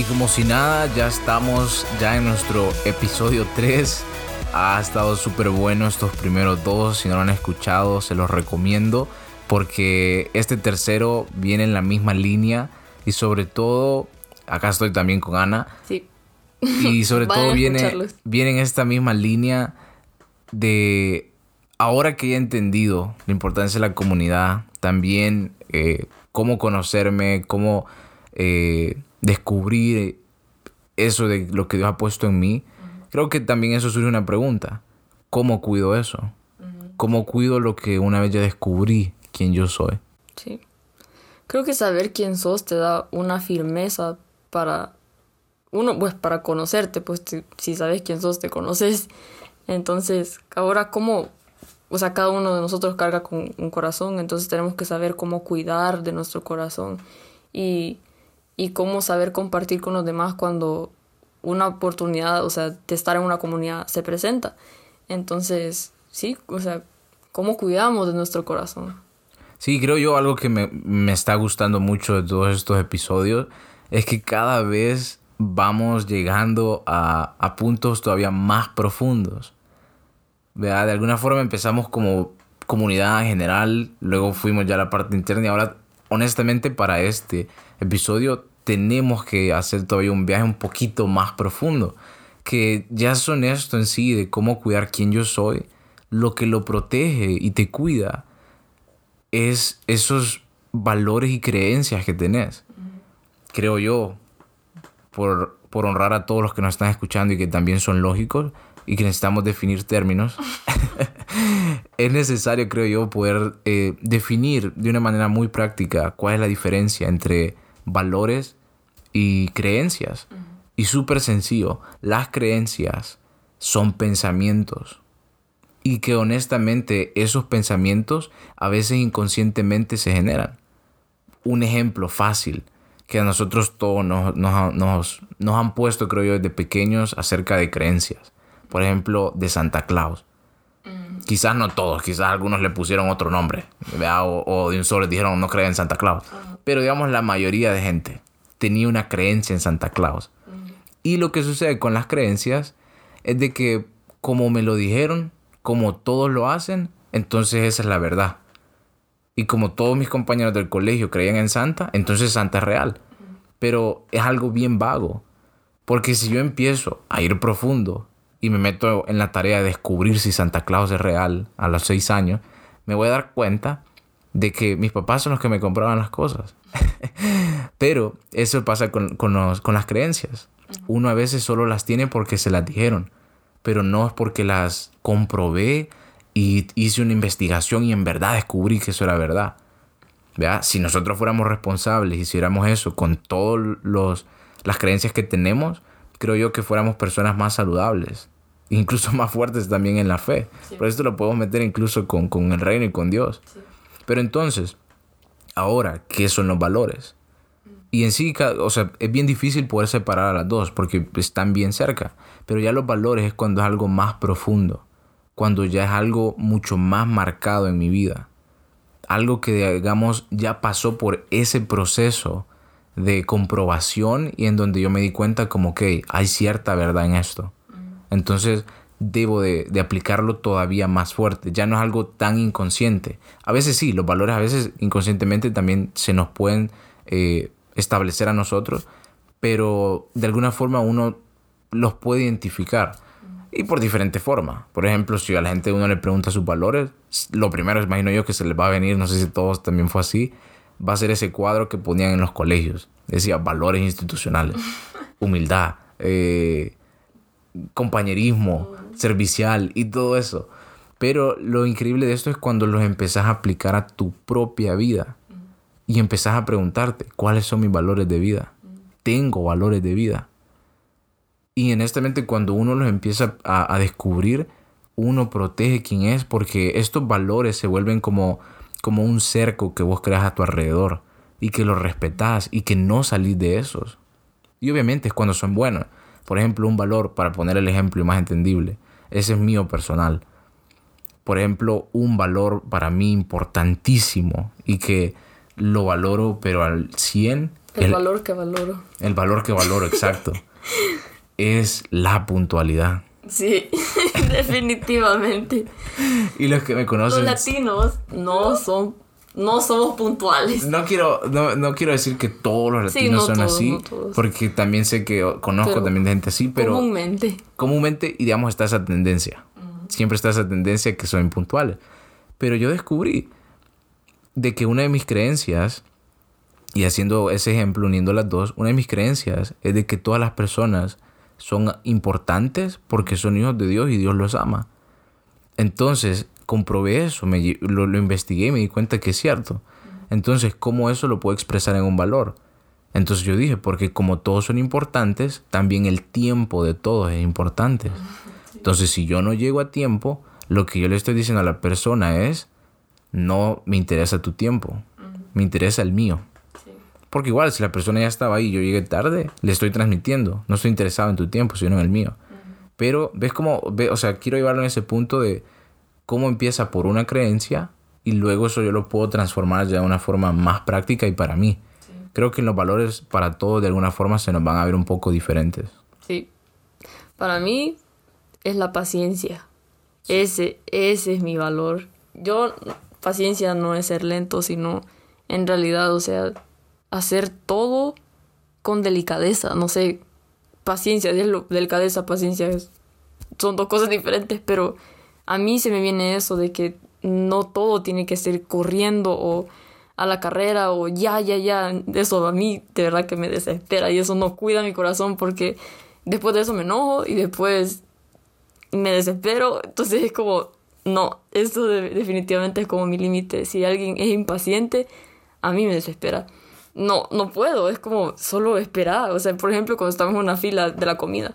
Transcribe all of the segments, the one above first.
Y como si nada, ya estamos ya en nuestro episodio 3. Ha estado súper bueno estos primeros dos. Si no lo han escuchado, se los recomiendo. Porque este tercero viene en la misma línea. Y sobre todo, acá estoy también con Ana. Sí. Y sobre todo viene, viene en esta misma línea de ahora que he entendido la importancia de la comunidad, también eh, cómo conocerme, cómo eh, descubrir eso de lo que Dios ha puesto en mí, creo que también eso surge una pregunta. ¿Cómo cuido eso? ¿Cómo cuido lo que una vez ya descubrí quién yo soy? Sí. Creo que saber quién sos te da una firmeza para uno, pues para conocerte, pues te- si sabes quién sos, te conoces. Entonces, ahora cómo, o sea, cada uno de nosotros carga con un corazón, entonces tenemos que saber cómo cuidar de nuestro corazón y, y cómo saber compartir con los demás cuando una oportunidad, o sea, de estar en una comunidad se presenta. Entonces, sí, o sea, cómo cuidamos de nuestro corazón. Sí, creo yo algo que me, me está gustando mucho de todos estos episodios es que cada vez vamos llegando a, a puntos todavía más profundos. ¿Verdad? De alguna forma empezamos como comunidad en general, luego fuimos ya a la parte interna y ahora honestamente para este episodio tenemos que hacer todavía un viaje un poquito más profundo, que ya es honesto en sí de cómo cuidar quién yo soy, lo que lo protege y te cuida es esos valores y creencias que tenés. Creo yo, por, por honrar a todos los que nos están escuchando y que también son lógicos y que necesitamos definir términos, es necesario, creo yo, poder eh, definir de una manera muy práctica cuál es la diferencia entre valores y creencias. Y súper sencillo, las creencias son pensamientos y que honestamente esos pensamientos a veces inconscientemente se generan. Un ejemplo fácil que a nosotros todos nos, nos, nos, nos han puesto, creo yo, desde pequeños acerca de creencias. Por ejemplo, de Santa Claus. Quizás no todos, quizás algunos le pusieron otro nombre. O, o de un solo les dijeron no creen en Santa Claus. Pero digamos la mayoría de gente tenía una creencia en Santa Claus. Y lo que sucede con las creencias es de que como me lo dijeron, como todos lo hacen, entonces esa es la verdad. Y como todos mis compañeros del colegio creían en Santa, entonces Santa es real. Pero es algo bien vago. Porque si yo empiezo a ir profundo y me meto en la tarea de descubrir si Santa Claus es real a los seis años, me voy a dar cuenta de que mis papás son los que me compraban las cosas. Pero eso pasa con, con los- con las creencias. Uno a veces solo las tiene porque se las dijeron, pero no es porque las comprobé y hice una investigación y en verdad descubrí que eso era verdad. ¿Verdad? Si nosotros fuéramos responsables y hiciéramos eso con todas las creencias que tenemos, creo yo que fuéramos personas más saludables, incluso más fuertes también en la fe. Por esto lo podemos meter incluso con, con el reino y con Dios. Pero entonces, ahora, ¿qué son los valores? Y en sí, o sea, es bien difícil poder separar a las dos porque están bien cerca. Pero ya los valores es cuando es algo más profundo, cuando ya es algo mucho más marcado en mi vida. Algo que, digamos, ya pasó por ese proceso de comprobación y en donde yo me di cuenta como que hay cierta verdad en esto. Entonces debo de, de aplicarlo todavía más fuerte. Ya no es algo tan inconsciente. A veces sí, los valores a veces inconscientemente también se nos pueden eh, establecer a nosotros, pero de alguna forma uno los puede identificar. Y por diferentes formas. Por ejemplo, si a la gente uno le pregunta sus valores, lo primero, imagino yo, que se les va a venir, no sé si todos también fue así, va a ser ese cuadro que ponían en los colegios. Decía valores institucionales, humildad, eh, compañerismo, servicial y todo eso. Pero lo increíble de esto es cuando los empezás a aplicar a tu propia vida y empezás a preguntarte, ¿cuáles son mis valores de vida? Tengo valores de vida. Y honestamente cuando uno los empieza a, a descubrir, uno protege quién es porque estos valores se vuelven como, como un cerco que vos creas a tu alrededor y que los respetás y que no salís de esos. Y obviamente es cuando son buenos. Por ejemplo, un valor, para poner el ejemplo más entendible, ese es mío personal. Por ejemplo, un valor para mí importantísimo y que lo valoro, pero al 100. El, valor que valoro. El valor que valoro, exacto. es la puntualidad. Sí, definitivamente. y los que me conocen... Los latinos no son no somos puntuales. No quiero, no, quiero decir que todos los latinos son así, porque también sé que conozco también gente así, pero... Comúnmente. Comúnmente, y digamos, está esa tendencia. Siempre está esa tendencia que son impuntuales. Pero yo descubrí de que una de mis creencias, y haciendo ese ejemplo, uniendo las dos, una de mis creencias es de que todas las personas son importantes porque son hijos de Dios y Dios los ama. Entonces, comprobé eso, me, lo, investigué y me di cuenta que es cierto. Entonces, ¿cómo eso lo puedo expresar en un valor? Entonces yo dije, porque como todos son importantes, también el tiempo de todos es importante. Entonces, si yo no llego a tiempo, lo que yo le estoy diciendo a la persona es, no me interesa tu tiempo, me interesa el mío. Porque igual, si la persona ya estaba ahí y yo llegué tarde, le estoy transmitiendo, no estoy interesado en tu tiempo, sino en el mío. Pero, ¿ves cómo? Ve, o sea, quiero llevarlo en ese punto de cómo empieza por una creencia y luego eso yo lo puedo transformar ya de una forma más práctica y para mí. Creo que los valores para todos de alguna forma se nos van a ver un poco diferentes. Sí. Para mí es la paciencia. Ese, ese es mi valor. Yo, paciencia no es ser lento, sino en realidad, o sea, hacer todo con delicadeza. No sé, paciencia, delicadeza, paciencia, son dos cosas diferentes, pero a mí se me viene eso de que no todo tiene que ser corriendo o a la carrera o ya, ya, ya. Eso a mí de verdad que me desespera y eso no cuida mi corazón porque después de eso me enojo y después me desespero. Entonces es como, no, esto definitivamente es como mi límite. Si alguien es impaciente, a mí me desespera. No, no puedo, es como solo esperar. O sea, por ejemplo, cuando estamos en una fila de la comida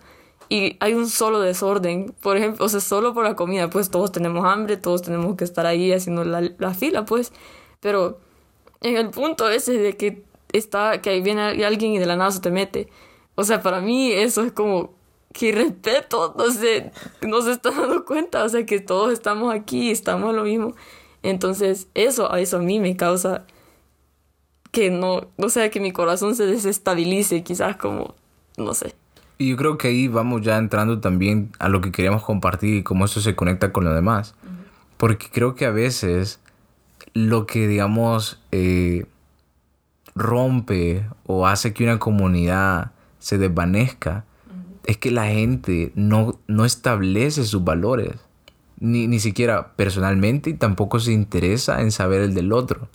y hay un solo desorden, por ejemplo, o sea, solo por la comida, pues todos tenemos hambre, todos tenemos que estar ahí haciendo la, la fila, pues, pero en el punto ese de que está, que viene alguien y de la nada se te mete, o sea, para mí eso es como que respeto, no sé, no se está dando cuenta, o sea, que todos estamos aquí, estamos lo mismo, entonces eso, a eso a mí me causa que no, o sea, que mi corazón se desestabilice, quizás como, no sé. Y yo creo que ahí vamos ya entrando también a lo que queríamos compartir y cómo eso se conecta con lo demás. Porque creo que a veces lo que, digamos, eh, rompe o hace que una comunidad se desvanezca es que la gente no, no establece sus valores. Ni, ni siquiera personalmente y tampoco se interesa en saber el del otro.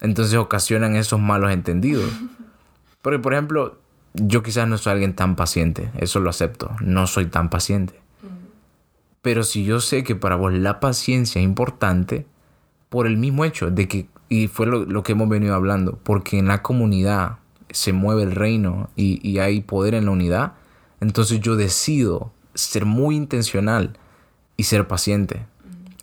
Entonces ocasionan esos malos entendidos. Porque, por ejemplo, yo quizás no soy alguien tan paciente, eso lo acepto, no soy tan paciente. Pero si yo sé que para vos la paciencia es importante, por el mismo hecho de que, y fue lo, que hemos venido hablando, porque en la comunidad se mueve el reino y, y hay poder en la unidad, entonces yo decido ser muy intencional y ser paciente.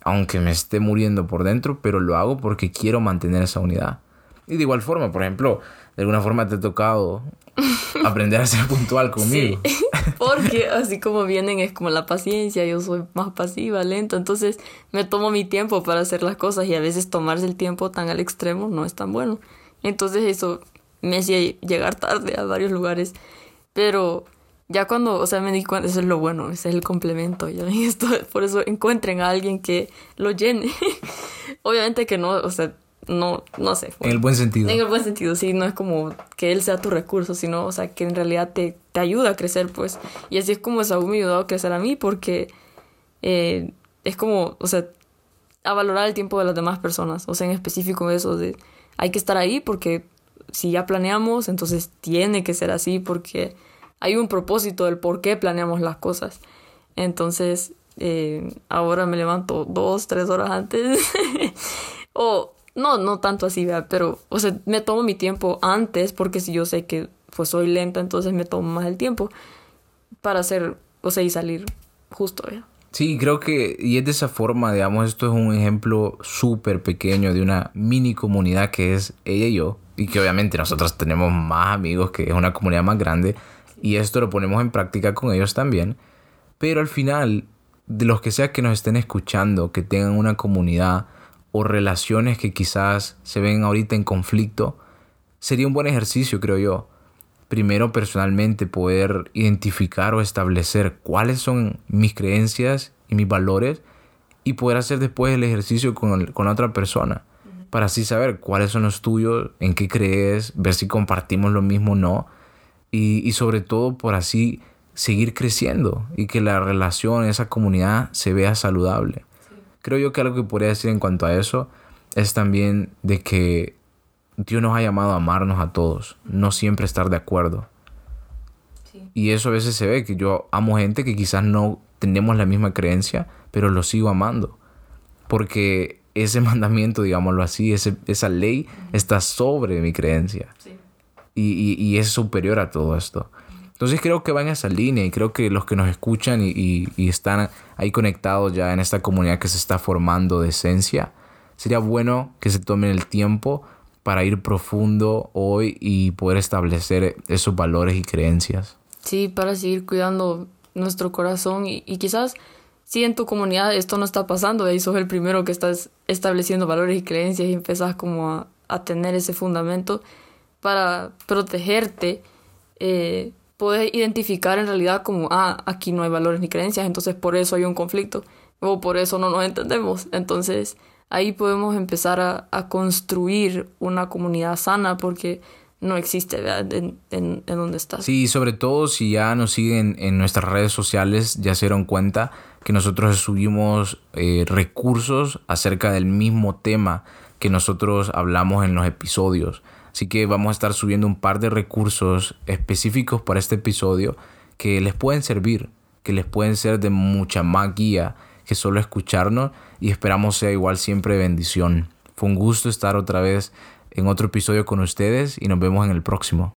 Aunque me esté muriendo por dentro, pero lo hago porque quiero mantener esa unidad. Y de igual forma, por ejemplo, de alguna forma te ha tocado aprender a ser puntual conmigo. Sí, porque así como vienen es como la paciencia, yo soy más pasiva, lenta, entonces me tomo mi tiempo para hacer las cosas y a veces tomarse el tiempo tan al extremo no es tan bueno. Entonces eso me hacía llegar tarde a varios lugares, pero ya cuando, o sea, me di cuenta, eso es lo bueno, ese es el complemento, ya esto, por eso encuentren a alguien que lo llene. Obviamente que no, o sea, no, no sé. en el buen sentido. En el buen sentido, sí, no es como que él sea tu recurso, sino, o sea, que en realidad te, te ayuda a crecer, pues. Y así es como Saúl me ayudado a crecer a mí, porque eh, es como, o sea, a valorar el tiempo de las demás personas, o sea, en específico eso de, hay que estar ahí porque si ya planeamos, entonces tiene que ser así, porque hay un propósito del por qué planeamos las cosas. Entonces, eh, ahora me levanto dos, tres horas antes. o no, no tanto así, pero, o sea, me tomo mi tiempo antes porque si yo sé que pues soy lenta, entonces me tomo más el tiempo para hacer, o sea, y salir justo, ¿ya? Sí, creo que, y es de esa forma, digamos, esto es un ejemplo súper pequeño de una mini comunidad que es ella y yo, y que obviamente nosotros tenemos más amigos, que es una comunidad más grande, y esto lo ponemos en práctica con ellos también, pero al final, de los que sea que nos estén escuchando, que tengan una comunidad, o relaciones que quizás se ven ahorita en conflicto, sería un buen ejercicio, creo yo. Primero personalmente poder identificar o establecer cuáles son mis creencias y mis valores y poder hacer después el ejercicio con, con la otra persona. Para así saber cuáles son los tuyos, en qué crees, ver si compartimos lo mismo o no y, y sobre todo por así seguir creciendo y que la relación, esa comunidad se vea saludable. Creo yo que algo que podría decir en cuanto a eso es también de que Dios nos ha llamado a amarnos a todos, no siempre estar de acuerdo. Y eso a veces se ve, que yo amo gente que quizás no tenemos la misma creencia, pero lo sigo amando. Porque ese mandamiento, digámoslo así, ese, esa ley está sobre mi creencia. Y, y, es superior a todo esto. Entonces creo que va en esa línea y creo que los que nos escuchan y, y, están ahí conectados ya en esta comunidad que se está formando de esencia, sería bueno que se tomen el tiempo para ir profundo hoy y poder establecer esos valores y creencias. Sí, para seguir cuidando nuestro corazón y, y quizás si en tu comunidad esto no está pasando, ahí sos el primero que estás estableciendo valores y creencias y empezás como a, a tener ese fundamento para protegerte, eh, puedes identificar en realidad como, ah, aquí no hay valores ni creencias, entonces por eso hay un conflicto, o por eso no nos entendemos. Entonces ahí podemos empezar a, a construir una comunidad sana porque no existe En, en, en, donde estás. Sí, sobre todo si ya nos siguen en nuestras redes sociales, ya se dieron cuenta que nosotros subimos eh, recursos acerca del mismo tema que nosotros hablamos en los episodios. Así que vamos a estar subiendo un par de recursos específicos para este episodio que les pueden servir, que les pueden ser de mucha más guía que solo escucharnos y esperamos sea igual siempre bendición. Fue un gusto estar otra vez en otro episodio con ustedes y nos vemos en el próximo.